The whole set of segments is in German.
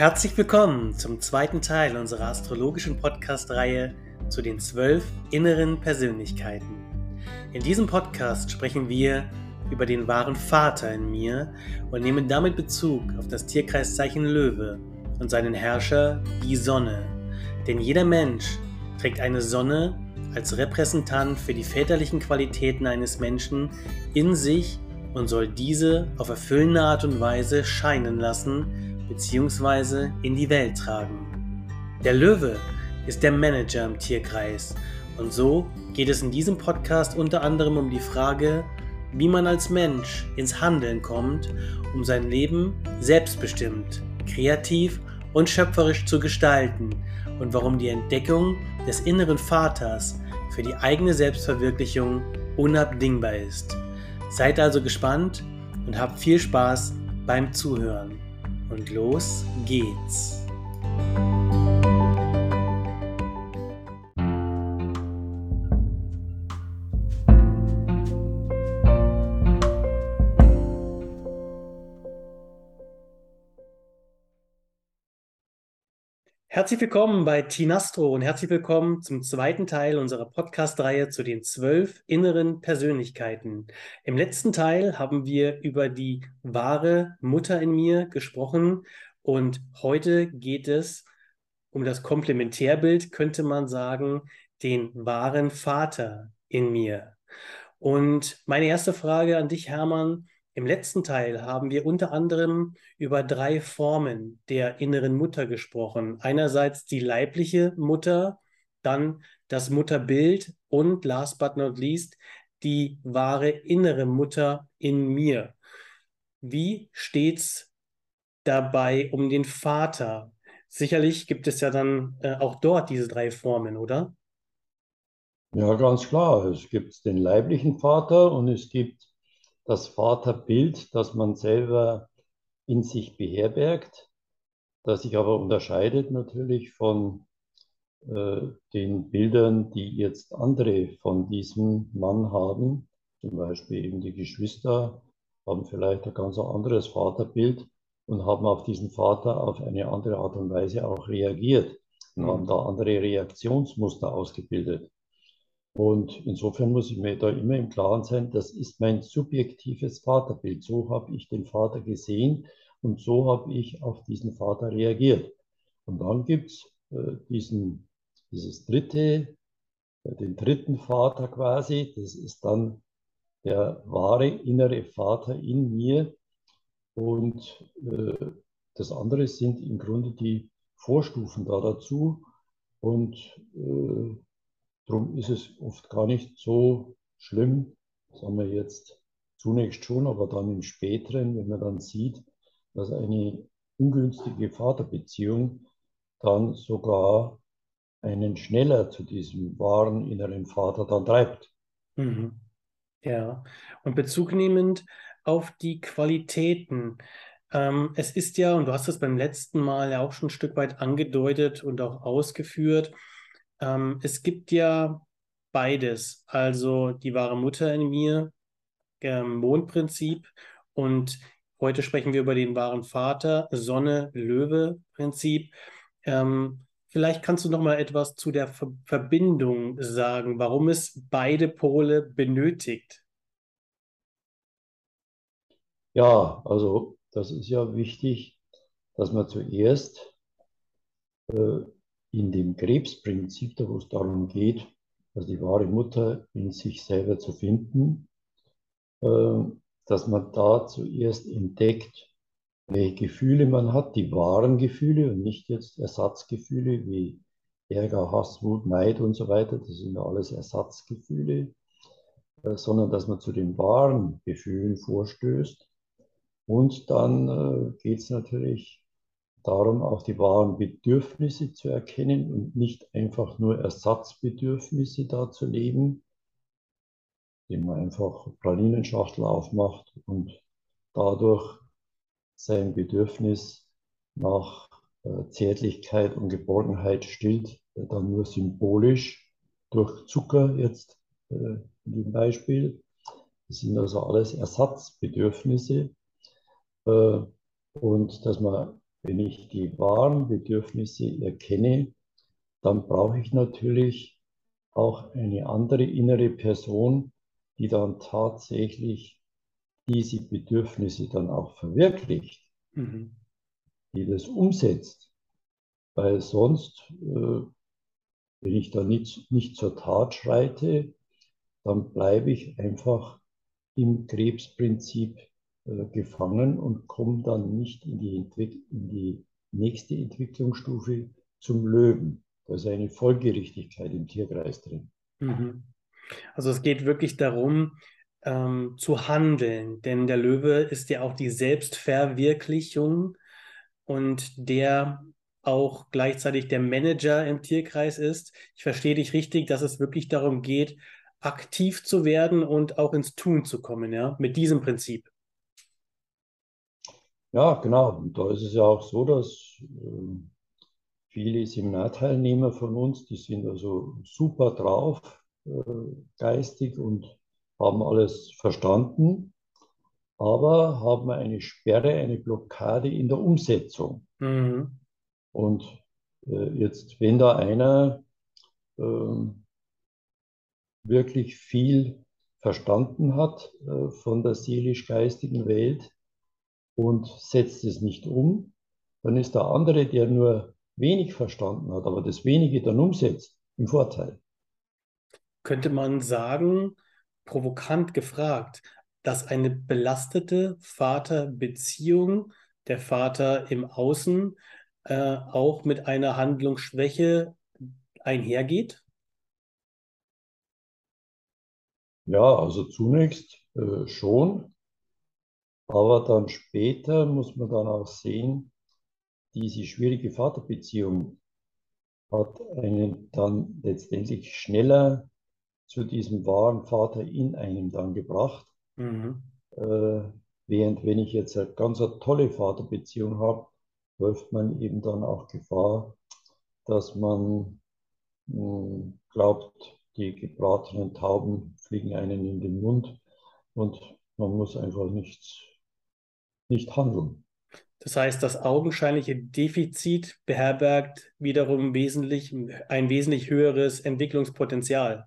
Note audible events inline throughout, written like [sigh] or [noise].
Herzlich willkommen zum zweiten Teil unserer astrologischen Podcast-Reihe zu den zwölf inneren Persönlichkeiten. In diesem Podcast sprechen wir über den wahren Vater in mir und nehmen damit Bezug auf das Tierkreiszeichen Löwe und seinen Herrscher, die Sonne. Denn jeder Mensch trägt eine Sonne als Repräsentant für die väterlichen Qualitäten eines Menschen in sich und soll diese auf erfüllende Art und Weise scheinen lassen, bzw. in die Welt tragen. Der Löwe ist der Manager im Tierkreis und so geht es in diesem Podcast unter anderem um die Frage, wie man als Mensch ins Handeln kommt, um sein Leben selbstbestimmt, kreativ und schöpferisch zu gestalten und warum die Entdeckung des inneren Vaters für die eigene Selbstverwirklichung unabdingbar ist. Seid also gespannt und habt viel Spaß beim Zuhören und los geht's. Herzlich willkommen bei Tinastro und herzlich willkommen zum zweiten Teil unserer Podcast-Reihe zu den zwölf inneren Persönlichkeiten. Im letzten Teil haben wir über die wahre Mutter in mir gesprochen und heute geht es um das Komplementärbild, könnte man sagen, den wahren Vater in mir. Und meine erste Frage an dich, Hermann, im letzten Teil haben wir unter anderem über drei Formen der inneren Mutter gesprochen. Einerseits die leibliche Mutter, dann das Mutterbild und last but not least die wahre innere Mutter in mir. Wie steht's dabei um den Vater? Sicherlich gibt es ja dann äh, auch dort diese drei Formen, oder? Ja, ganz klar. Es gibt den leiblichen Vater und es gibt das Vaterbild, das man selber in sich beherbergt, das sich aber unterscheidet natürlich von äh, den Bildern, die jetzt andere von diesem Mann haben. Zum Beispiel eben die Geschwister haben vielleicht ein ganz anderes Vaterbild und haben auf diesen Vater auf eine andere Art und Weise auch reagiert und mhm. haben da andere Reaktionsmuster ausgebildet. Und insofern muss ich mir da immer im Klaren sein, das ist mein subjektives Vaterbild. So habe ich den Vater gesehen und so habe ich auf diesen Vater reagiert. Und dann gibt es äh, diesen, dieses dritte, äh, den dritten Vater quasi, das ist dann der wahre innere Vater in mir. Und äh, das andere sind im Grunde die Vorstufen da dazu. Und äh, Darum ist es oft gar nicht so schlimm, sagen wir jetzt zunächst schon, aber dann im späteren, wenn man dann sieht, dass eine ungünstige Vaterbeziehung dann sogar einen schneller zu diesem wahren inneren Vater dann treibt. Mhm. Ja, und Bezug nehmend auf die Qualitäten. Ähm, es ist ja, und du hast es beim letzten Mal ja auch schon ein Stück weit angedeutet und auch ausgeführt, ähm, es gibt ja beides, also die wahre Mutter in mir, ähm, Mondprinzip und heute sprechen wir über den wahren Vater, Sonne-Löwe-Prinzip. Ähm, vielleicht kannst du noch mal etwas zu der Ver Verbindung sagen, warum es beide Pole benötigt. Ja, also das ist ja wichtig, dass man zuerst äh, in dem Krebsprinzip, da wo es darum geht, also die wahre Mutter in sich selber zu finden, äh, dass man da zuerst entdeckt, welche Gefühle man hat, die wahren Gefühle und nicht jetzt Ersatzgefühle wie Ärger, Hass, Wut, Neid und so weiter. Das sind ja alles Ersatzgefühle, äh, sondern dass man zu den wahren Gefühlen vorstößt. Und dann äh, geht es natürlich darum, auch die wahren Bedürfnisse zu erkennen und nicht einfach nur Ersatzbedürfnisse da zu leben, indem man einfach Pralinenschachtel aufmacht und dadurch sein Bedürfnis nach äh, Zärtlichkeit und Geborgenheit stillt, dann nur symbolisch durch Zucker jetzt äh, in dem Beispiel. Das sind also alles Ersatzbedürfnisse. Äh, und dass man Wenn ich die wahren Bedürfnisse erkenne, dann brauche ich natürlich auch eine andere innere Person, die dann tatsächlich diese Bedürfnisse dann auch verwirklicht, mhm. die das umsetzt. Weil sonst, äh, wenn ich da nicht, nicht zur Tat schreite, dann bleibe ich einfach im Krebsprinzip äh, gefangen und komme dann nicht in die, in die nächste Entwicklungsstufe zum Löwen. Da ist eine Folgerichtigkeit im Tierkreis drin. Mhm. Also es geht wirklich darum, ähm, zu handeln, denn der Löwe ist ja auch die Selbstverwirklichung und der auch gleichzeitig der Manager im Tierkreis ist. Ich verstehe dich richtig, dass es wirklich darum geht, aktiv zu werden und auch ins Tun zu kommen, ja, mit diesem Prinzip. Ja, genau. Und da ist es ja auch so, dass äh, viele Seminarteilnehmer von uns, die sind also super drauf, äh, geistig und haben alles verstanden, aber haben eine Sperre, eine Blockade in der Umsetzung. Mhm. Und äh, jetzt, wenn da einer äh, wirklich viel verstanden hat äh, von der seelisch-geistigen Welt und setzt es nicht um, dann ist der andere, der nur wenig verstanden hat, aber das wenige dann umsetzt, im Vorteil. Könnte man sagen, provokant gefragt, dass eine belastete Vaterbeziehung, der Vater im Außen, äh, auch mit einer Handlungsschwäche einhergeht? Ja, also zunächst äh, schon, aber dann später muss man dann auch sehen, diese schwierige Vaterbeziehung hat einen dann letztendlich schneller zu diesem wahren Vater in einem dann gebracht. Mhm. Äh, während wenn ich jetzt eine ganz eine tolle Vaterbeziehung habe, läuft man eben dann auch Gefahr, dass man mh, hm, glaubt, die gebratenen Tauben fliegen einen in den Mund und man muss einfach nichts, nicht handeln. Das heißt, das augenscheinliche Defizit beherbergt wiederum wesentlich, ein wesentlich höheres Entwicklungspotenzial.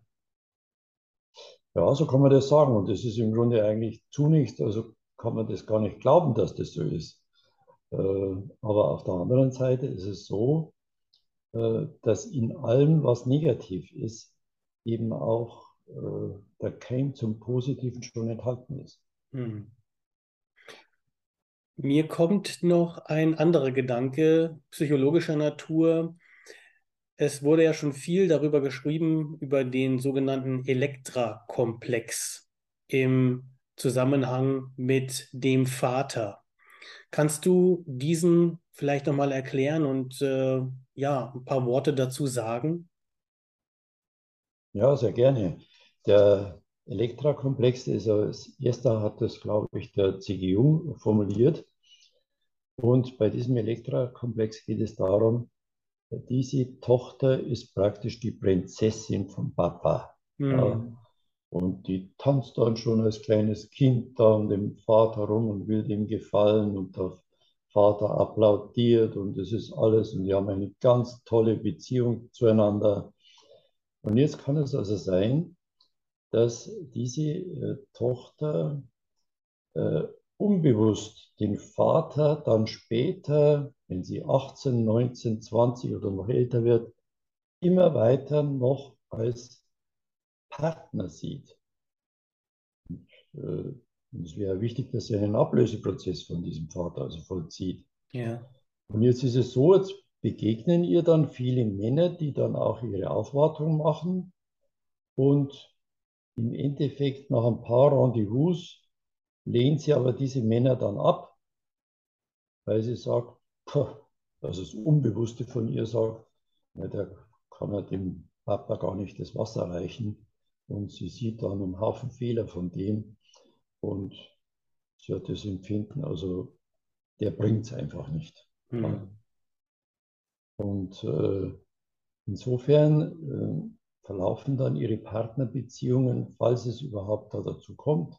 Ja, so kann man das sagen. Und das ist im Grunde eigentlich zunächst, also kann man das gar nicht glauben, dass das so ist. Äh, aber auf der anderen Seite ist es so, äh, dass in allem, was negativ ist, eben auch äh, der Keim zum Positiven schon enthalten ist. Hm. Mir kommt noch ein anderer Gedanke psychologischer Natur. Es wurde ja schon viel darüber geschrieben, über den sogenannten Elektra-Komplex im Zusammenhang mit dem Vater. Kannst du diesen vielleicht nochmal erklären und äh, ja, ein paar Worte dazu sagen? Ja, sehr gerne. Der Elektra-Komplex ist als erster hat das, glaube ich, der C.G. Jung formuliert. Und bei diesem Elektra-Komplex geht es darum, diese Tochter ist praktisch die Prinzessin von Papa. Mhm. Ja. Und die tanzt dann schon als kleines Kind da um den Vater rum und will dem gefallen und der Vater applaudiert und es ist alles und die haben eine ganz tolle Beziehung zueinander. Und jetzt kann es also sein, dass diese äh, Tochter äh, unbewusst den Vater dann später, wenn sie 18, 19, 20 oder noch älter wird, immer weiter noch als Partner sieht. Und, äh, es wäre wichtig, dass sie einen Ablöseprozess von diesem Vater also vollzieht. Ja. Und jetzt ist es so, jetzt begegnen ihr dann viele Männer, die dann auch ihre Aufwartung machen und im Endeffekt nach ein paar Rendezvous lehnt sie aber diese Männer dann ab, weil sie sagt, also das Unbewusste von ihr sagt, na, der kann ja dem Papa gar nicht das Wasser reichen. Und sie sieht dann einen Haufen Fehler von dem und sie hat das Empfinden, also der bringt es einfach nicht. Mhm. Und äh, insofern äh, verlaufen dann ihre Partnerbeziehungen, falls es überhaupt da dazu kommt,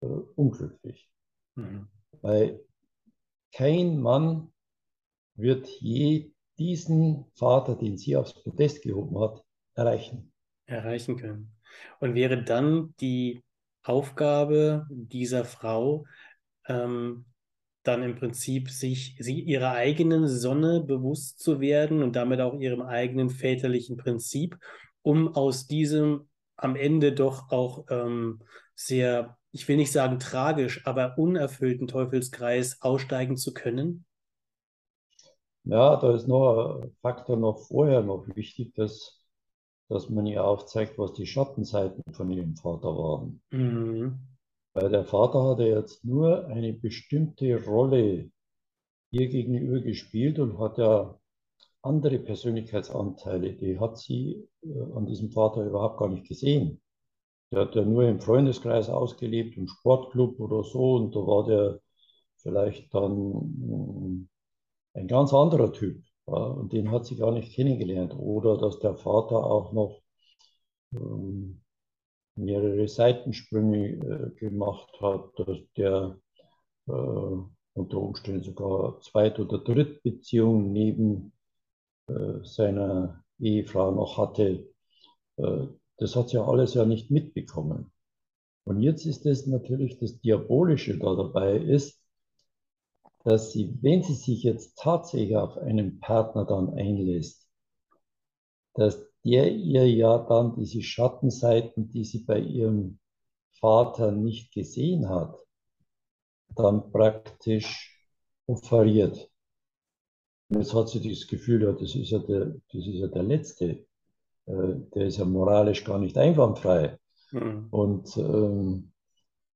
äh, unglücklich. Mhm. Weil kein Mann wird je diesen Vater, den sie aufs Podest gehoben hat, erreichen. Erreichen können. Und wäre dann die Aufgabe dieser Frau, ähm, dann im Prinzip sich sie ihrer eigenen Sonne bewusst zu werden und damit auch ihrem eigenen väterlichen Prinzip, um aus diesem am Ende doch auch ähm, sehr, ich will nicht sagen tragisch, aber unerfüllten Teufelskreis aussteigen zu können? Ja, da ist noch ein Faktor noch vorher noch wichtig, dass, dass man ihr aufzeigt, was die Schattenseiten von ihrem Vater waren. Mhm. Weil der Vater hatte jetzt nur eine bestimmte Rolle ihr gegenüber gespielt und hat ja andere Persönlichkeitsanteile, die hat sie äh, an diesem Vater überhaupt gar nicht gesehen. Der hat ja nur im Freundeskreis ausgelebt, im Sportclub oder so, und da war der vielleicht dann mm, ein ganz anderer Typ. Ja, und den hat sie gar nicht kennengelernt. Oder dass der Vater auch noch ähm, mehrere Seitensprünge äh, gemacht hat, dass der äh, unter Umständen sogar Zweit- oder Drittbeziehungen neben äh, seiner Ehefrau noch hatte. Das hat sie ja alles ja nicht mitbekommen. Und jetzt ist es natürlich das Diabolische da dabei ist, dass sie, wenn sie sich jetzt tatsächlich auf einen Partner dann einlässt, dass der ihr ja dann diese Schattenseiten, die sie bei ihrem Vater nicht gesehen hat, dann praktisch offeriert. Und jetzt hat sie das Gefühl, ja, das ist ja der, das ist ja der Letzte. Äh, der ist ja moralisch gar nicht einwandfrei. Mhm. Und, ähm,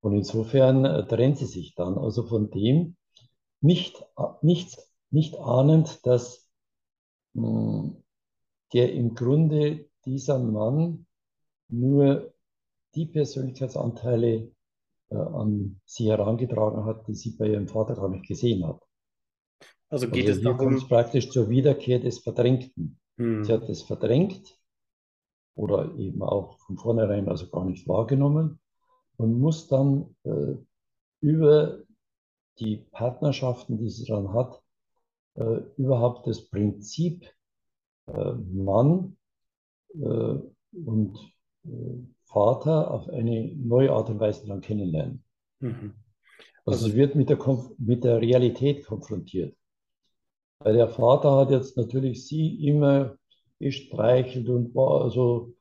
und insofern äh, trennt sie sich dann also von dem, nicht, nicht, nicht ahnend, dass mh, hm, der im Grunde dieser Mann nur die Persönlichkeitsanteile äh, an sie herangetragen hat, die sie bei ihrem Vater gar nicht gesehen hat. Also geht also es darum... praktisch zur Wiederkehr des Verdrängten. Hm. Sie hat es verdrängt oder eben auch von vornherein also gar nicht wahrgenommen und muss dann äh, über die Partnerschaften, die sie dann hat, äh, überhaupt das Prinzip äh, Mann äh, und äh, Vater auf eine neue Art und Weise dann kennenlernen. Mhm. Also, also sie wird mit der, mit der Realität konfrontiert. Weil der Vater hat jetzt natürlich sie immer gestreichelt und war also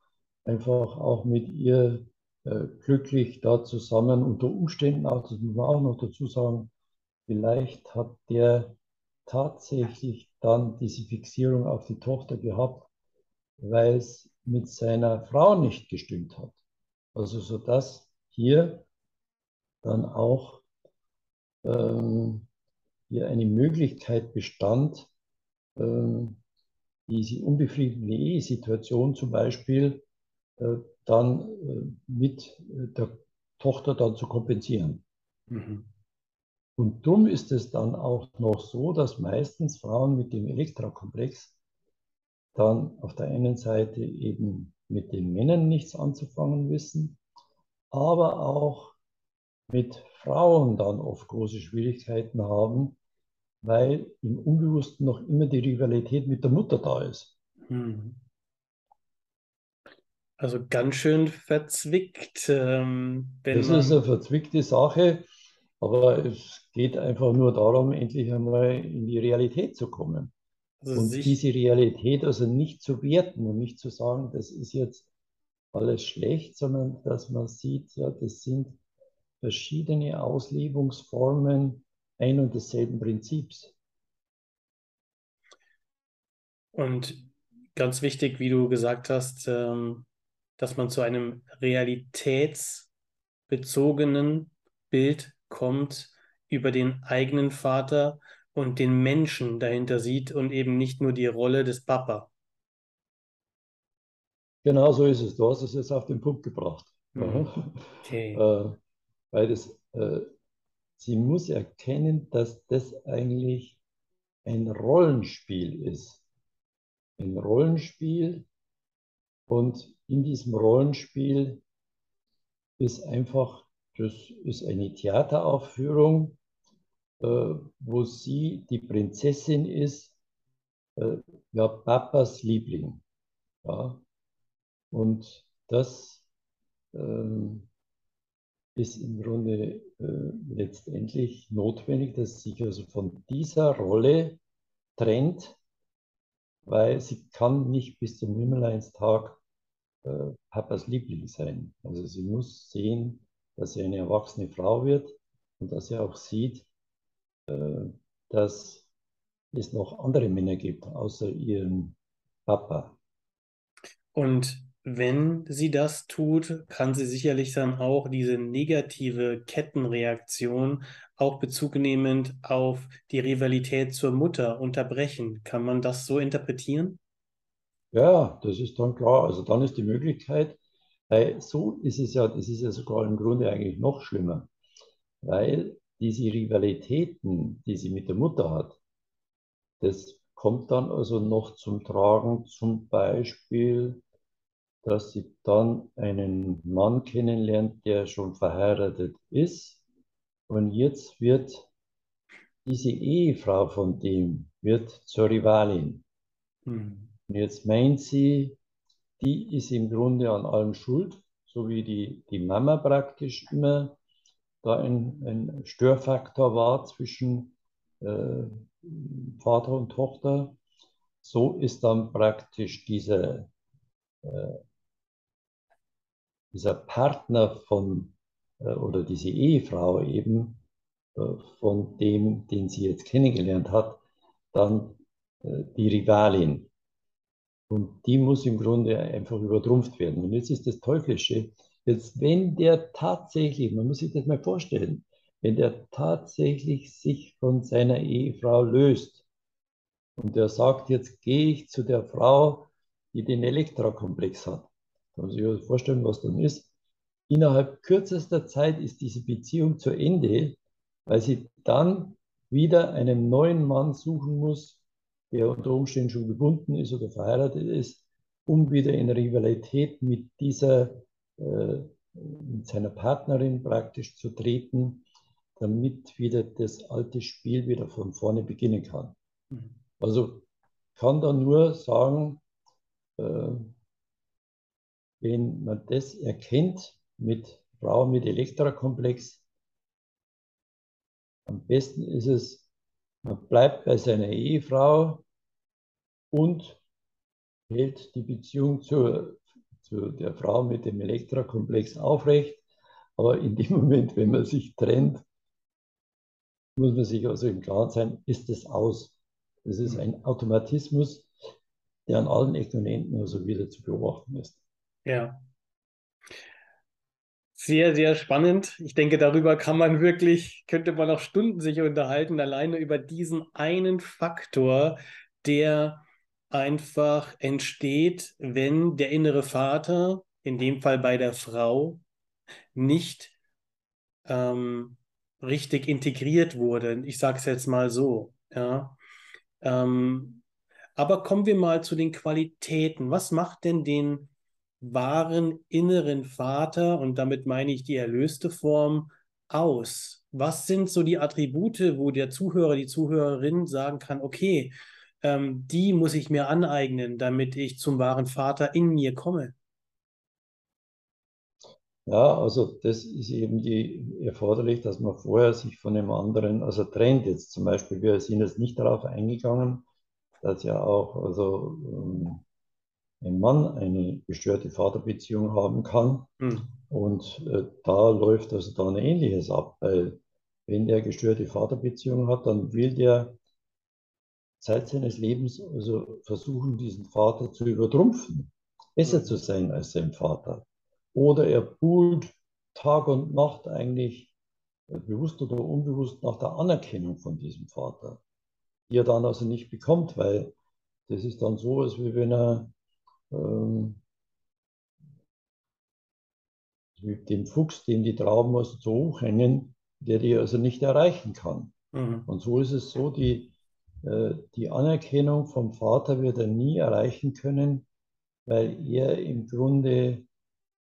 einfach auch mit ihr äh, glücklich da zusammen. Unter Umständen auch, das muss man auch noch dazu sagen, vielleicht hat der tatsächlich dann diese Fixierung auf die Tochter gehabt, weil es mit seiner Frau nicht gestimmt hat. Also so dass hier dann auch ähm, hier eine Möglichkeit bestand, ähm, diese unbefriedigende Ehesituation zum Beispiel äh, dann äh, mit der Tochter dann zu kompensieren. Mhm. Und darum ist es dann auch noch so, dass meistens Frauen mit dem Elektrakomplex dann auf der einen Seite eben mit den Männern nichts anzufangen wissen, aber auch mit Frauen dann oft große Schwierigkeiten haben, weil im Unbewussten noch immer die Rivalität mit der Mutter da ist. Hm. Also ganz schön verzwickt. Ähm, das ist eine verzwickte Sache, aber es geht einfach nur darum, endlich einmal in die Realität zu kommen. Also und diese Realität also nicht zu werten und nicht zu sagen, das ist jetzt alles schlecht, sondern dass man sieht, ja, das sind verschiedene Auslebungsformen ein und desselben Prinzips. Und ganz wichtig, wie du gesagt hast, ähm, dass man zu einem realitätsbezogenen Bild kommt über den eigenen Vater und den Menschen dahinter sieht und eben nicht nur die Rolle des Papa. Genau so ist es. Du hast es jetzt auf den Punkt gebracht. Mhm. Okay. äh, weil das äh, sie muss erkennen, dass das eigentlich ein Rollenspiel ist. Ein Rollenspiel und in diesem Rollenspiel ist einfach, das ist eine Theateraufführung, äh, wo sie die Prinzessin ist äh, ja, Papas Liebling. Ja. Und das ähm, ist im Grunde äh, letztendlich notwendig, dass sich also von dieser Rolle trennt, weil sie kann nicht bis zum Himmeleinstag äh, Papas Liebling sein. Also sie muss sehen, dass sie eine erwachsene Frau wird und dass sie auch sieht, äh, dass es noch andere Männer gibt, außer ihrem Papa. Und wenn sie das tut, kann sie sicherlich dann auch diese negative Kettenreaktion, auch bezugnehmend auf die Rivalität zur Mutter, unterbrechen. Kann man das so interpretieren? Ja, das ist dann klar. Also dann ist die Möglichkeit, weil so ist es ja, das ist ja sogar im Grunde eigentlich noch schlimmer, weil diese Rivalitäten, die sie mit der Mutter hat, das kommt dann also noch zum Tragen, zum Beispiel dass sie dann einen Mann kennenlernt, der schon verheiratet ist. Und jetzt wird diese Ehefrau von dem wird zur Rivalin. Mhm. Und jetzt meint sie, die ist im Grunde an allem schuld, so wie die, die Mama praktisch immer da ein, ein Störfaktor war zwischen äh, Vater und Tochter. So ist dann praktisch diese äh, dieser Partner von äh, oder diese Ehefrau eben äh, von dem, den sie jetzt kennengelernt hat, dann äh, die Rivalin. Und die muss im Grunde einfach übertrumpft werden. Und jetzt ist das Teuflische, jetzt wenn der tatsächlich, man muss sich das mal vorstellen, wenn der tatsächlich sich von seiner Ehefrau löst und der sagt, jetzt gehe ich zu der Frau, die den Elektrakomplex hat, kann man sich ja vorstellen, was dann ist. Innerhalb kürzester Zeit ist diese Beziehung zu Ende, weil sie dann wieder einen neuen Mann suchen muss, der unter Umständen schon gebunden ist oder verheiratet ist, um wieder in Rivalität mit dieser, äh, mit seiner Partnerin praktisch zu treten, damit wieder das alte Spiel wieder von vorne beginnen kann. Mhm. Also kann da nur sagen, äh, wenn man das erkennt mit Frau mit Elektrakomplex, am besten ist es, man bleibt bei seiner Ehefrau und hält die Beziehung zur, zu der Frau mit dem Elektrakomplex aufrecht. Aber in dem [laughs] Moment, wenn man sich trennt, muss man sich also im Klaren sein, ist es aus. Das ist ein Automatismus, der an allen Ecken und Enden also wieder zu beobachten ist. Ja. Sehr, sehr spannend. Ich denke, darüber kann man wirklich, könnte man noch Stunden sich unterhalten, alleine über diesen einen Faktor, der einfach entsteht, wenn der innere Vater, in dem Fall bei der Frau, nicht ähm, richtig integriert wurde. Ich sage es jetzt mal so. Ja. Ähm, aber kommen wir mal zu den Qualitäten. Was macht denn den wahren inneren Vater, und damit meine ich die erlöste Form, aus? Was sind so die Attribute, wo der Zuhörer, die Zuhörerin sagen kann, okay, ähm, die muss ich mir aneignen, damit ich zum wahren Vater in mir komme? Ja, also das ist eben die, erforderlich, dass man vorher sich von dem anderen, also trennt jetzt zum Beispiel, wir sind jetzt nicht darauf eingegangen, dass ja auch, also ähm, ein Mann eine gestörte Vaterbeziehung haben kann. Mhm. Und äh, da läuft also dann Ähnliches ab, weil wenn der gestörte Vaterbeziehung hat, dann will der Zeit seines Lebens also versuchen, diesen Vater zu übertrumpfen, besser mhm. zu sein als sein Vater. Oder er buhlt Tag und Nacht eigentlich äh, bewusst oder unbewusst nach der Anerkennung von diesem Vater, die er dann also nicht bekommt, weil das ist dann so, als wenn er ähm, mit dem Fuchs, den die Trauben also so hochhängen, der die also nicht erreichen kann. Mhm. Und so ist es so, die, äh, die Anerkennung vom Vater wird er nie erreichen können, weil er im Grunde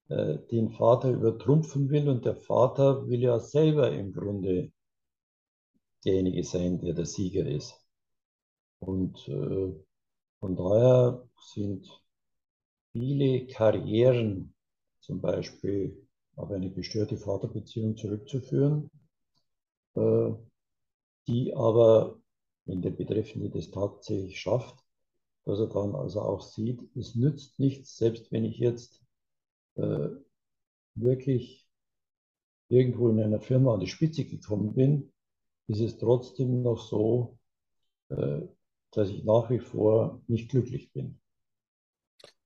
äh, den Vater übertrumpfen will und der Vater will ja selber im Grunde derjenige sein, der der Sieger ist. Und äh, Von daher sind viele Karrieren, zum Beispiel auf eine gestörte Vaterbeziehung zurückzuführen, äh, die aber, wenn der Betreffende das tatsächlich schafft, dass er dann also auch sieht, es nützt nichts, selbst wenn ich jetzt äh, wirklich irgendwo in einer Firma an die Spitze gekommen bin, ist es trotzdem noch so, äh, dass ich nach wie vor nicht glücklich bin.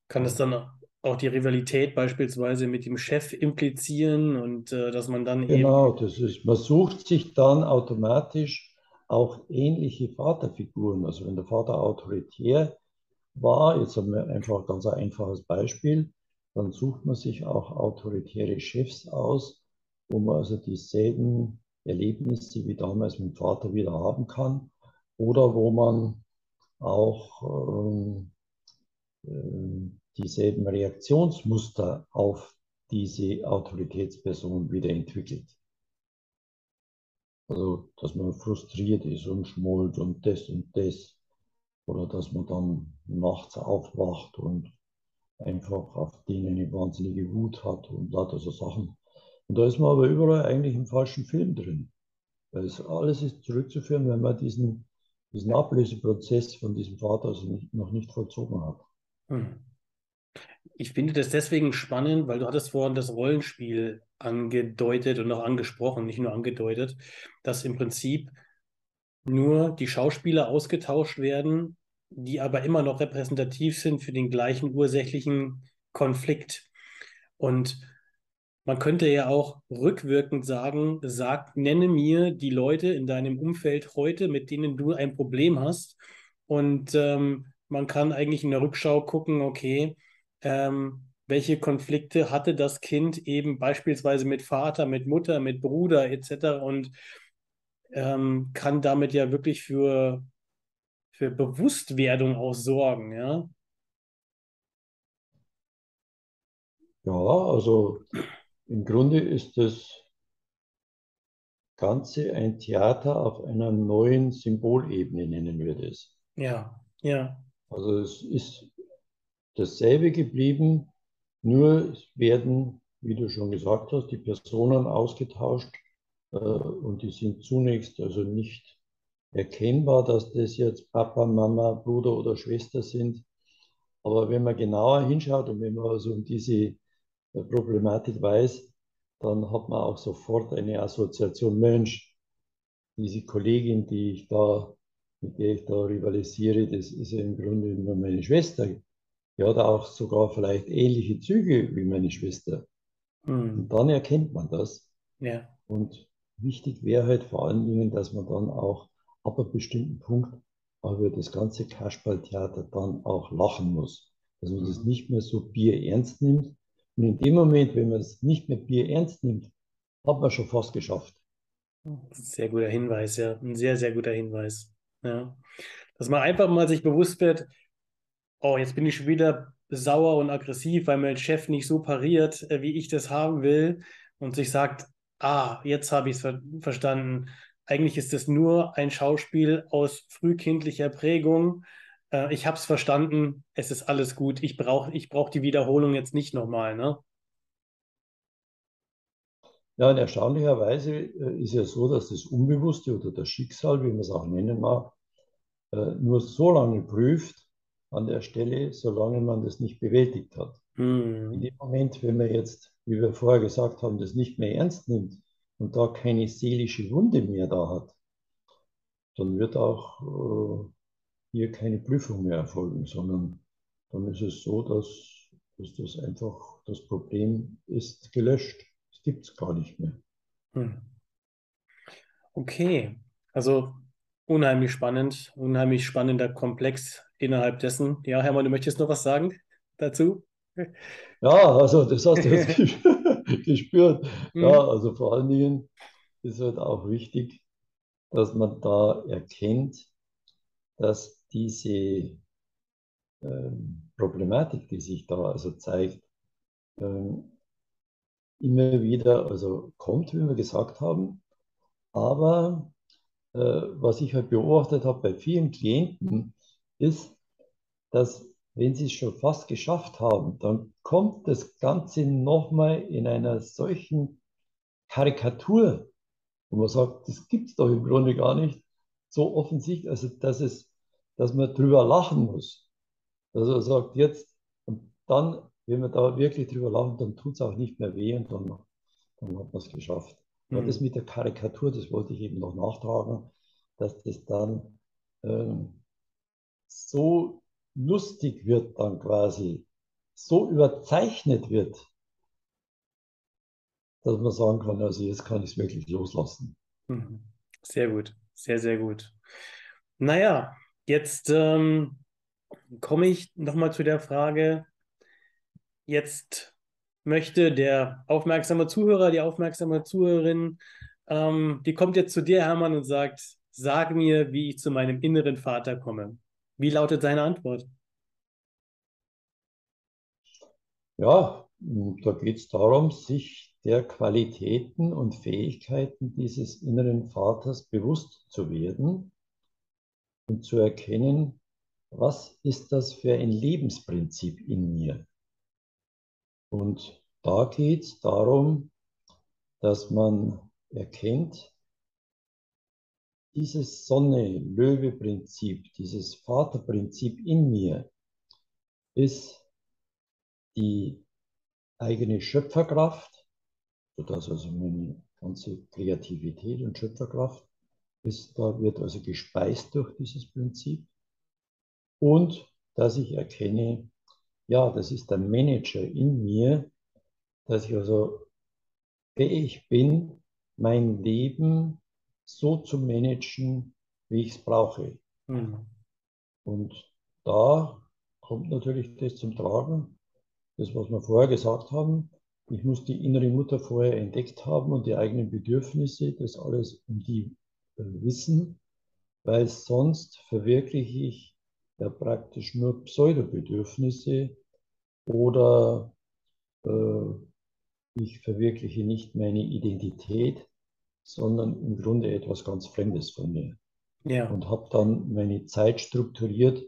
Kann es dann auch die Rivalität beispielsweise mit dem Chef implizieren und äh, dass man dann genau, eben. das ist, man sucht sich dann automatisch auch ähnliche Vaterfiguren. Also wenn der Vater autoritär war, jetzt haben wir einfach ganz ein einfaches Beispiel, dann sucht man sich auch autoritäre Chefs aus, wo man also dieselben Erlebnisse wie damals mit dem Vater wieder haben kann oder wo man auch ähm, äh, dieselben Reaktionsmuster auf diese Autoritätsperson wieder entwickelt. Also, dass man frustriert ist und schmollt und das und das. Oder dass man dann nachts aufwacht und einfach auf denen eine wahnsinnige Wut hat und lauter so Sachen. Und da ist man aber überall eigentlich im falschen Film drin. Weil es alles ist zurückzuführen, wenn man diesen, diesen Ablöseprozess von diesem Vater also noch nicht vollzogen hat. Hm. Ich finde das deswegen spannend, weil du hattest vorhin das Rollenspiel angedeutet und auch angesprochen, nicht nur angedeutet, dass im Prinzip nur die Schauspieler ausgetauscht werden, die aber immer noch repräsentativ sind für den gleichen ursächlichen Konflikt. Und man könnte ja auch rückwirkend sagen, sag, nenne mir die Leute in deinem Umfeld heute, mit denen du ein Problem hast. Und ähm, man kann eigentlich in der Rückschau gucken, okay, ähm, welche Konflikte hatte das Kind eben beispielsweise mit Vater, mit Mutter, mit Bruder etc. und ähm, kann damit ja wirklich für, für Bewusstwerdung auch sorgen, ja. Ja, also im Grunde ist das Ganze ein Theater auf einer neuen Symbolebene, nennen wir das. Ja, ja. Also es ist dasselbe geblieben, nur werden, wie du schon gesagt hast, die Personen ausgetauscht äh, und die sind zunächst also nicht erkennbar, dass das jetzt Papa, Mama, Bruder oder Schwester sind. Aber wenn man genauer hinschaut und wenn man also um diese äh, Problematik weiß, dann hat man auch sofort eine Assoziation, Mensch, diese Kollegin, die ich da, mit der ich da rivalisiere, das ist ja im Grunde nur meine Schwester. Die hat auch sogar vielleicht ähnliche Züge wie meine Schwester. Mhm. Und dann erkennt man das. Ja. Und wichtig wäre halt vor allen Dingen, dass man dann auch ab einem bestimmten Punkt über das ganze Kasperltheater dann auch lachen muss. Dass man mhm. das nicht mehr so bierernst nimmt. Und in dem Moment, wenn man es nicht mehr bierernst nimmt, hat man schon fast geschafft. Sehr guter Hinweis, ja. Ein sehr, sehr guter Hinweis. Ja. Dass man einfach mal sich bewusst wird, oh, jetzt bin ich schon wieder sauer und aggressiv, weil mein Chef nicht so pariert, äh, wie ich das haben will und sich sagt, ah, jetzt habe ich es ver verstanden. Eigentlich ist es nur ein Schauspiel aus frühkindlicher Prägung. Äh, ich habe es verstanden, es ist alles gut. Ich brauche ich brauch die Wiederholung jetzt nicht nochmal. Ne? Ja, und erstaunlicherweise äh, ist ja so, dass das Unbewusste oder das Schicksal, wie man es auch nennen mag, äh, nur so lange prüft, an der Stelle, solange man das nicht bewältigt hat. Mhm. In dem Moment, wenn man jetzt, wie wir vorher gesagt haben, das nicht mehr ernst nimmt und da keine seelische Wunde mehr da hat, dann wird auch äh, hier keine Prüfung mehr erfolgen, sondern dann ist es so, dass, dass das einfach das Problem ist gelöscht. Es gibt es gar nicht mehr. Mhm. Okay, also unheimlich spannend, unheimlich spannender Komplex innerhalb dessen. Ja, Hermann, du möchtest noch was sagen dazu? Ja, also das hast du jetzt [laughs] [laughs] gespürt. Mhm. Ja, also vor allen Dingen ist halt auch wichtig, dass man da erkennt, dass diese ähm, Problematik, die sich da also zeigt, ähm, immer wieder also kommt, wie wir gesagt haben. Aber äh, was ich halt beobachtet habe bei vielen Klienten, ist, dass wenn sie es schon fast geschafft haben, dann kommt das Ganze nochmal in einer solchen Karikatur, wo man sagt, das gibt es doch im Grunde gar nicht, so offensichtlich, also dass, es, dass man drüber lachen muss. Also er sagt jetzt, und dann, wenn wir da wirklich drüber lachen, dann tut es auch nicht mehr weh und dann, dann hat man es geschafft. Mhm. Und das mit der Karikatur, das wollte ich eben noch nachtragen, dass das dann ähm, so lustig wird dann quasi, so überzeichnet wird, dass man sagen kann, also jetzt kann ich es wirklich loslassen. Mhm. Sehr gut, sehr, sehr gut. Naja, jetzt ähm, komme ich nochmal zu der Frage, jetzt möchte der aufmerksame Zuhörer, die aufmerksame Zuhörerin, ähm, die kommt jetzt zu dir, Hermann, und sagt, sag mir, wie ich zu meinem inneren Vater komme. Wie lautet seine Antwort? Ja, da geht es darum, sich der Qualitäten und Fähigkeiten dieses inneren Vaters bewusst zu werden und zu erkennen, was ist das für ein Lebensprinzip in mir. Und da geht es darum, dass man erkennt, dieses Sonne-Löwe-Prinzip, dieses Vaterprinzip in mir ist die eigene Schöpferkraft, sodass also meine ganze Kreativität und Schöpferkraft ist, da wird also gespeist durch dieses Prinzip. Und dass ich erkenne, ja, das ist der Manager in mir, dass ich also fähig bin, mein Leben so zu managen, wie ich es brauche. Mhm. Und da kommt natürlich das zum Tragen, das, was wir vorher gesagt haben. Ich muss die innere Mutter vorher entdeckt haben und die eigenen Bedürfnisse, das alles um die äh, wissen, weil sonst verwirkliche ich ja praktisch nur Pseudobedürfnisse oder äh, ich verwirkliche nicht meine Identität, sondern im Grunde etwas ganz Fremdes von mir. Ja. Und habe dann meine Zeit strukturiert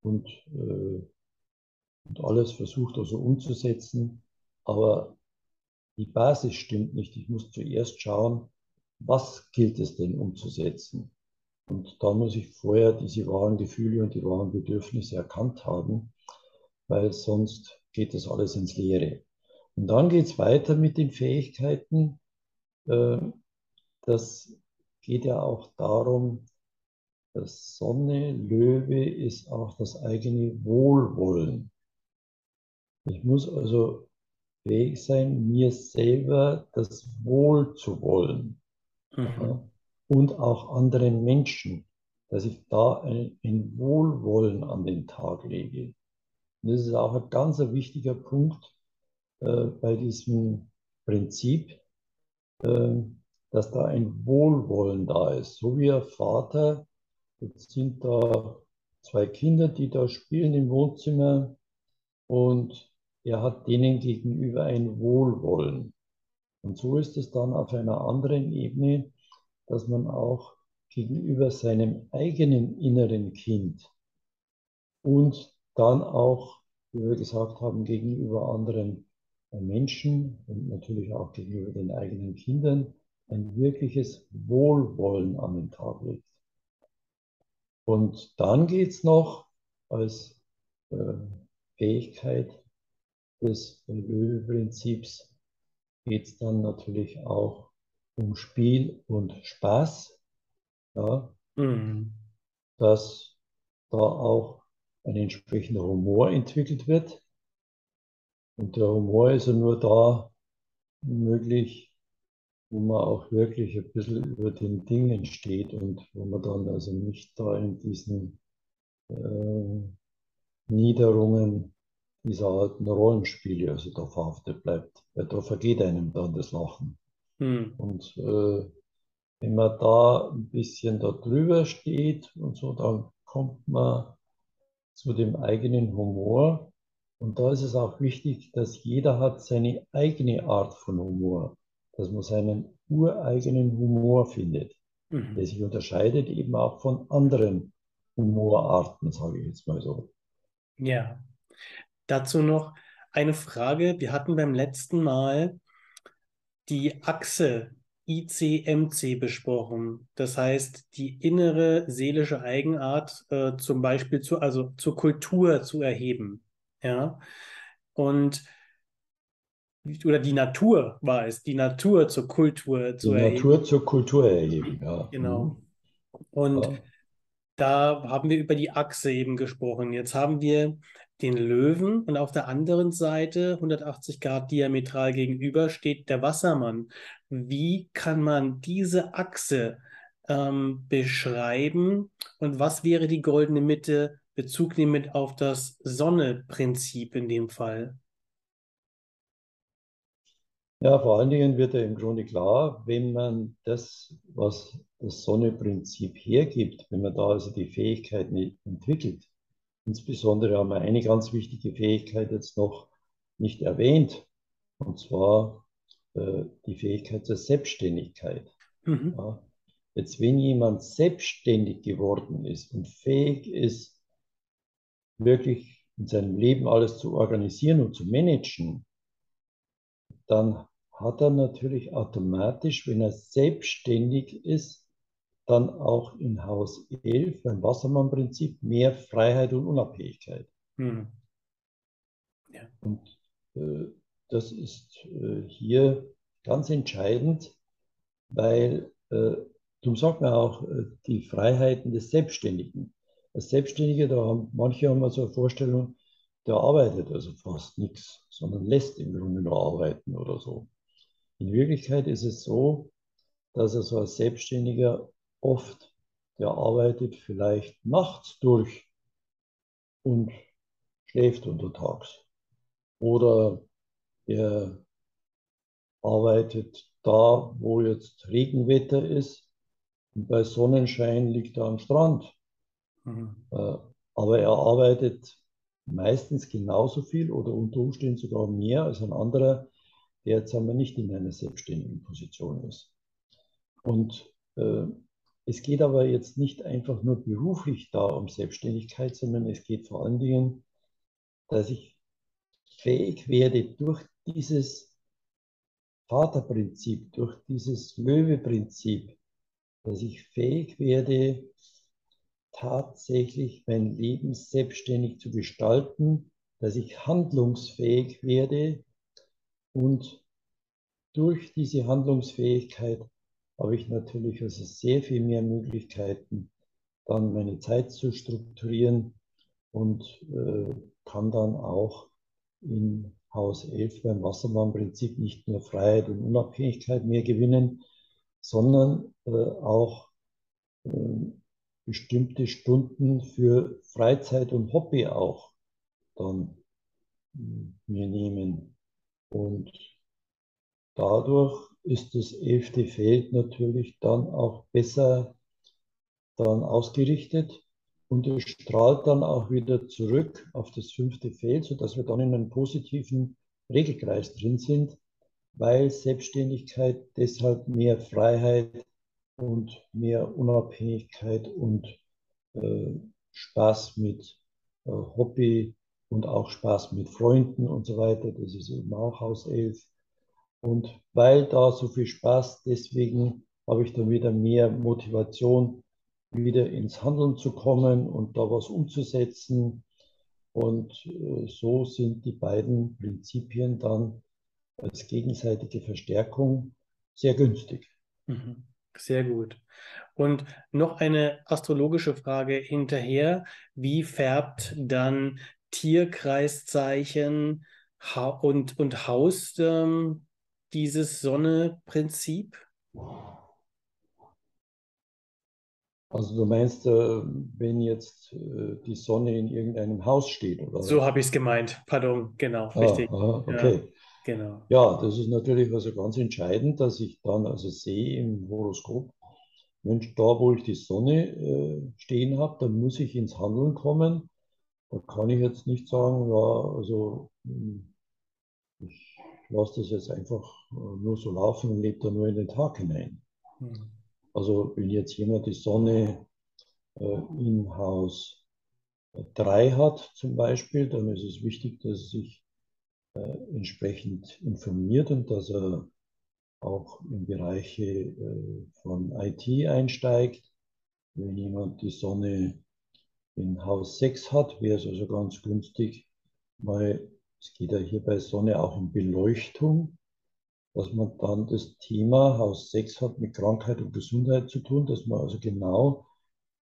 und, äh, und alles versucht also umzusetzen. Aber die Basis stimmt nicht. Ich muss zuerst schauen, was gilt es denn umzusetzen. Und da muss ich vorher diese wahren Gefühle und die wahren Bedürfnisse erkannt haben, weil sonst geht das alles ins Leere. Und dann geht es weiter mit den Fähigkeiten. Äh, das geht ja auch darum, dass Sonne, Löwe ist auch das eigene Wohlwollen. Ich muss also fähig sein, mir selber das Wohl zu wollen. Mhm und auch anderen Menschen, dass ich da ein, ein Wohlwollen an den Tag lege. Und das ist auch ein ganz wichtiger Punkt äh, bei diesem Prinzip, äh, dass da ein Wohlwollen da ist. So wie ein Vater, jetzt sind da zwei Kinder, die da spielen im Wohnzimmer und er hat denen gegenüber ein Wohlwollen. Und so ist es dann auf einer anderen Ebene, dass man auch gegenüber seinem eigenen inneren Kind und dann auch, wie wir gesagt haben, gegenüber anderen Menschen und natürlich auch gegenüber den eigenen Kindern ein wirkliches Wohlwollen an den Tag legt. Und dann geht es noch als äh, Fähigkeit des Löwe-Prinzips, geht es dann natürlich auch um Spiel und Spaß, ja, mhm. dass da auch ein entsprechender Humor entwickelt wird. Und der Humor ist ja nur da möglich, wo man auch wirklich ein bisschen über den Dingen steht und wo man dann also nicht da in diesen äh, Niederungen dieser alten Rollenspiele also da verhaftet bleibt. Weil da vergeht einem dann das Lachen. Hm. Und äh, wenn man da ein bisschen da drüber steht und so, dann kommt man zu dem eigenen Humor. Und da ist es auch wichtig, dass jeder hat seine eigene Art von Humor, dass man seinen ureigenen Humor findet, mhm. der sich unterscheidet eben auch von anderen Humorarten, sage ich jetzt mal so. Ja, dazu noch eine Frage. Wir hatten beim letzten Mal die Achse ICMC besprochen. Das heißt, die innere seelische Eigenart äh, zum Beispiel zu, also zur Kultur zu erheben. Ja. Und oder die Natur war es, die Natur zur Kultur zu Die erheben. Natur zur Kultur erheben, ja. Genau. Mhm. Und Ja. da haben wir über die Achse eben gesprochen. Jetzt haben wir den Löwen und auf der anderen Seite 180 Grad diametral gegenüber steht der Wassermann. Wie kann man diese Achse ähm, beschreiben und was wäre die goldene Mitte, Bezug nehmend auf das Sonne-Prinzip in dem Fall? Ja, vor allen Dingen wird ja im Grunde klar, wenn man das, was das Sonne-Prinzip hergibt, wenn man da also die Fähigkeiten entwickelt, insbesondere haben wir eine ganz wichtige Fähigkeit jetzt noch nicht erwähnt, und zwar äh, die Fähigkeit zur Selbstständigkeit. Mhm. Ja. Jetzt, wenn jemand selbstständig geworden ist und fähig ist, wirklich in seinem Leben alles zu organisieren und zu managen, dann hat er natürlich automatisch, wenn er selbstständig ist, dann auch in Haus 11 beim Wassermann-Prinzip mehr Freiheit und Unabhängigkeit. Mhm. Und äh, das ist äh, hier ganz entscheidend, weil äh, darum sagt man auch äh, die Freiheiten des Selbstständigen. Als Selbstständiger, da haben manche haben so eine Vorstellung, der arbeitet also fast nichts, sondern lässt im Grunde nur arbeiten oder so. In Wirklichkeit ist es so, dass er so als Selbstständiger oft, der arbeitet vielleicht nachts durch und schläft untertags. Oder er arbeitet da, wo jetzt Regenwetter ist und bei Sonnenschein liegt er am Strand. Mhm. Äh, Aber er arbeitet meistens genauso viel oder unter Umständen sogar mehr als ein anderer, jetzt einmal nicht in einer selbstständigen Position ist. Und äh, es geht aber jetzt nicht einfach nur beruflich da um Selbstständigkeit, sondern es geht vor allen Dingen, dass ich fähig werde, durch dieses Vaterprinzip, durch dieses Löwe-Prinzip, dass ich fähig werde, tatsächlich mein Leben selbstständig zu gestalten, dass ich handlungsfähig werde und durch diese Handlungsfähigkeit habe ich natürlich also sehr viel mehr Möglichkeiten, dann meine Zeit zu strukturieren und äh, kann dann auch in Haus 11 beim Wassermann-Prinzip nicht nur Freiheit und Unabhängigkeit mehr gewinnen, sondern äh, auch äh, bestimmte Stunden für Freizeit und Hobby auch dann hm, mir nehmen. Und dadurch ist das elfte Feld natürlich dann auch besser dann ausgerichtet und es strahlt dann auch wieder zurück auf das fünfte Feld, sodass wir dann in einem positiven Regelkreis drin sind, weil Selbstständigkeit deshalb mehr Freiheit und mehr Unabhängigkeit und äh, Spaß mit äh, Hobby und auch Spaß mit Freunden und so weiter. Das ist eben auch Haus 11. Und weil da so viel Spaß, deswegen habe ich dann wieder mehr Motivation, wieder ins Handeln zu kommen und da was umzusetzen. Und äh, so sind die beiden Prinzipien dann als gegenseitige Verstärkung sehr günstig. Mhm. Sehr gut. Und noch eine astrologische Frage hinterher. Wie färbt dann Tierkreiszeichen ha und, und Haus ähm, dieses Sonne-Prinzip? Also du meinst, äh, wenn jetzt äh, die Sonne in irgendeinem Haus steht, oder? So habe ich es gemeint. Pardon, genau, Ah, richtig. aha, Ja, okay. genau. Ja, das ist natürlich also ganz entscheidend, dass ich dann also sehe im Horoskop, Mensch, da wo ich die Sonne äh, stehen habe, dann muss ich ins Handeln kommen. Da kann ich jetzt nicht sagen, ja, also hm, ich lasse das jetzt einfach äh, nur so laufen und lebe da nur in den Tag hinein. Hm. Also wenn jetzt jemand die Sonne äh, in Haus drei hat zum Beispiel, dann ist es wichtig, dass er sich äh, entsprechend informiert und dass er auch in Bereiche äh, von IT einsteigt. Wenn jemand die Sonne in Haus 6 hat, wäre es also ganz günstig, weil es geht ja hier bei Sonne auch um Beleuchtung, dass man dann das Thema Haus 6 hat mit Krankheit und Gesundheit zu tun, dass man also genau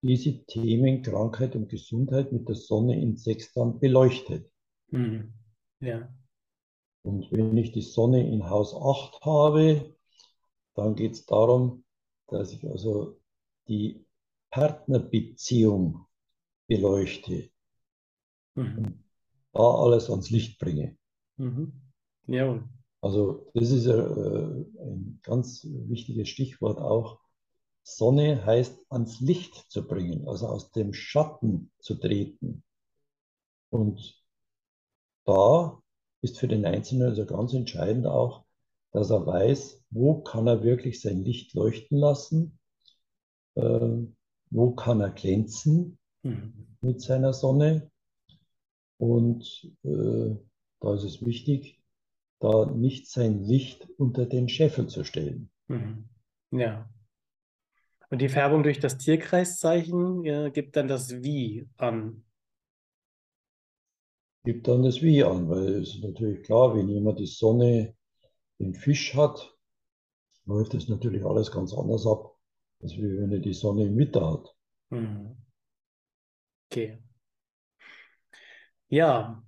diese Themen Krankheit und Gesundheit mit der Sonne in 6 dann beleuchtet. Mhm. Ja. Und wenn ich die Sonne in Haus 8 habe, dann geht es darum, dass ich also die Partnerbeziehung beleuchte mhm. da alles ans Licht bringe. Mhm. Ja. Also das ist äh, ein ganz wichtiges Stichwort auch. Sonne heißt ans Licht zu bringen, also aus dem Schatten zu treten. Und da ist für den Einzelnen also ganz entscheidend auch, dass er weiß, wo kann er wirklich sein Licht leuchten lassen, äh, wo kann er glänzen mhm. mit seiner Sonne. Und äh, da ist es wichtig, da nicht sein Licht unter den Scheffel zu stellen. Mhm. Ja. Und die Färbung durch das Tierkreiszeichen äh, gibt dann das Wie an. Gibt dann das Wie an, weil es ist natürlich klar, wenn jemand die Sonne im Fisch hat, läuft es natürlich alles ganz anders ab, als wenn er die Sonne im Witter hat. Mhm. Okay. Ja,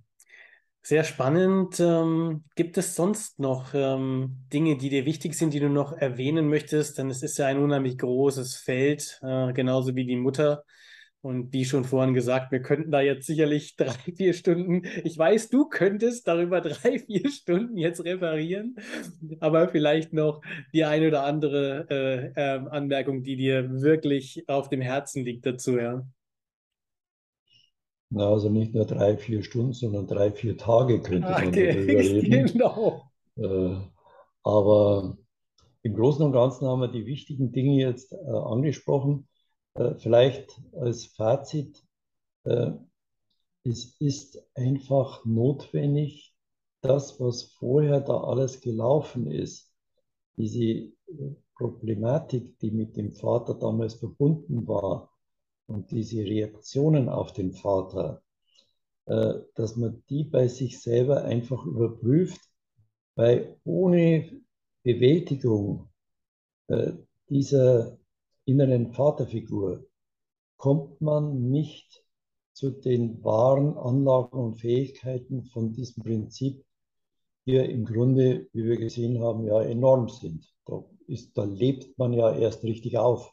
sehr spannend. Ähm, gibt es sonst noch ähm, Dinge, die dir wichtig sind, die du noch erwähnen möchtest? Denn es ist ja ein unheimlich großes Feld, äh, genauso wie die Mutter. Und wie schon vorhin gesagt, wir könnten da jetzt sicherlich [laughs] drei, vier Stunden, ich weiß, du könntest darüber [laughs] drei, vier Stunden jetzt referieren, aber vielleicht noch die eine oder andere äh, äh, Anmerkung, die dir wirklich auf dem Herzen liegt dazu, ja. Na, also nicht nur drei, vier Stunden, sondern drei, vier Tage könnte man okay, darüber [laughs] reden. Genau. Äh, aber im Großen und Ganzen haben wir die wichtigen Dinge jetzt äh, angesprochen. Äh, vielleicht als Fazit, äh, es ist einfach notwendig, das, was vorher da alles gelaufen ist, diese äh, Problematik, die mit dem Vater damals verbunden war und diese Reaktionen auf den Vater, dass man die bei sich selber einfach überprüft, weil ohne Bewältigung dieser inneren Vaterfigur kommt man nicht zu den wahren Anlagen und Fähigkeiten von diesem Prinzip, die ja im Grunde, wie wir gesehen haben, ja enorm sind. Da, ist, da lebt man ja erst richtig auf.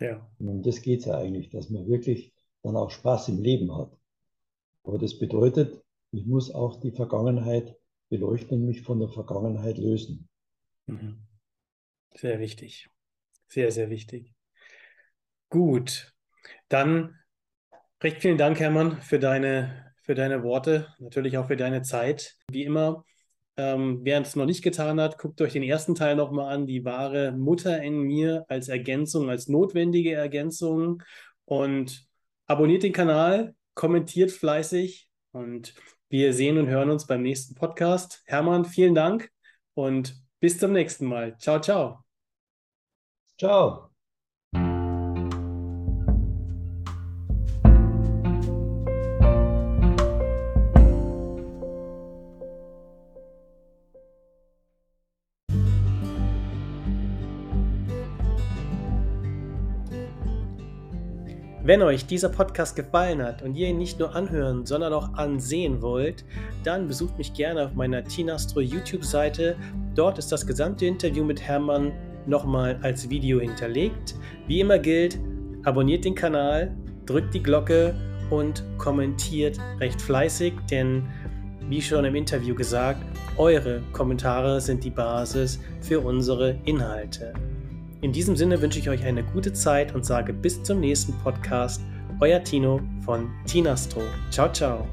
Ja. Und um das geht es ja eigentlich, dass man wirklich dann auch Spaß im Leben hat. Aber das bedeutet, ich muss auch die Vergangenheit beleuchten und mich von der Vergangenheit lösen. Mhm. Sehr wichtig. Sehr, sehr wichtig. Gut, dann recht vielen Dank, Hermann, für deine, für deine Worte, natürlich auch für deine Zeit. Wie immer, ähm, wer es noch nicht getan hat, guckt euch den ersten Teil nochmal an, die wahre Mutter in mir als Ergänzung, als notwendige Ergänzung und abonniert den Kanal, kommentiert fleißig und wir sehen und hören uns beim nächsten Podcast. Hermann, vielen Dank und bis zum nächsten Mal. Ciao, ciao. Ciao. Wenn euch dieser Podcast gefallen hat und ihr ihn nicht nur anhören, sondern auch ansehen wollt, dann besucht mich gerne auf meiner Tinastro YouTube-Seite. Dort ist das gesamte Interview mit Hermann nochmal als Video hinterlegt. Wie immer gilt, abonniert den Kanal, drückt die Glocke und kommentiert recht fleißig, denn wie schon im Interview gesagt, eure Kommentare sind die Basis für unsere Inhalte. In diesem Sinne wünsche ich euch eine gute Zeit und sage bis zum nächsten Podcast. Euer Tino von Tinastro. Ciao, ciao.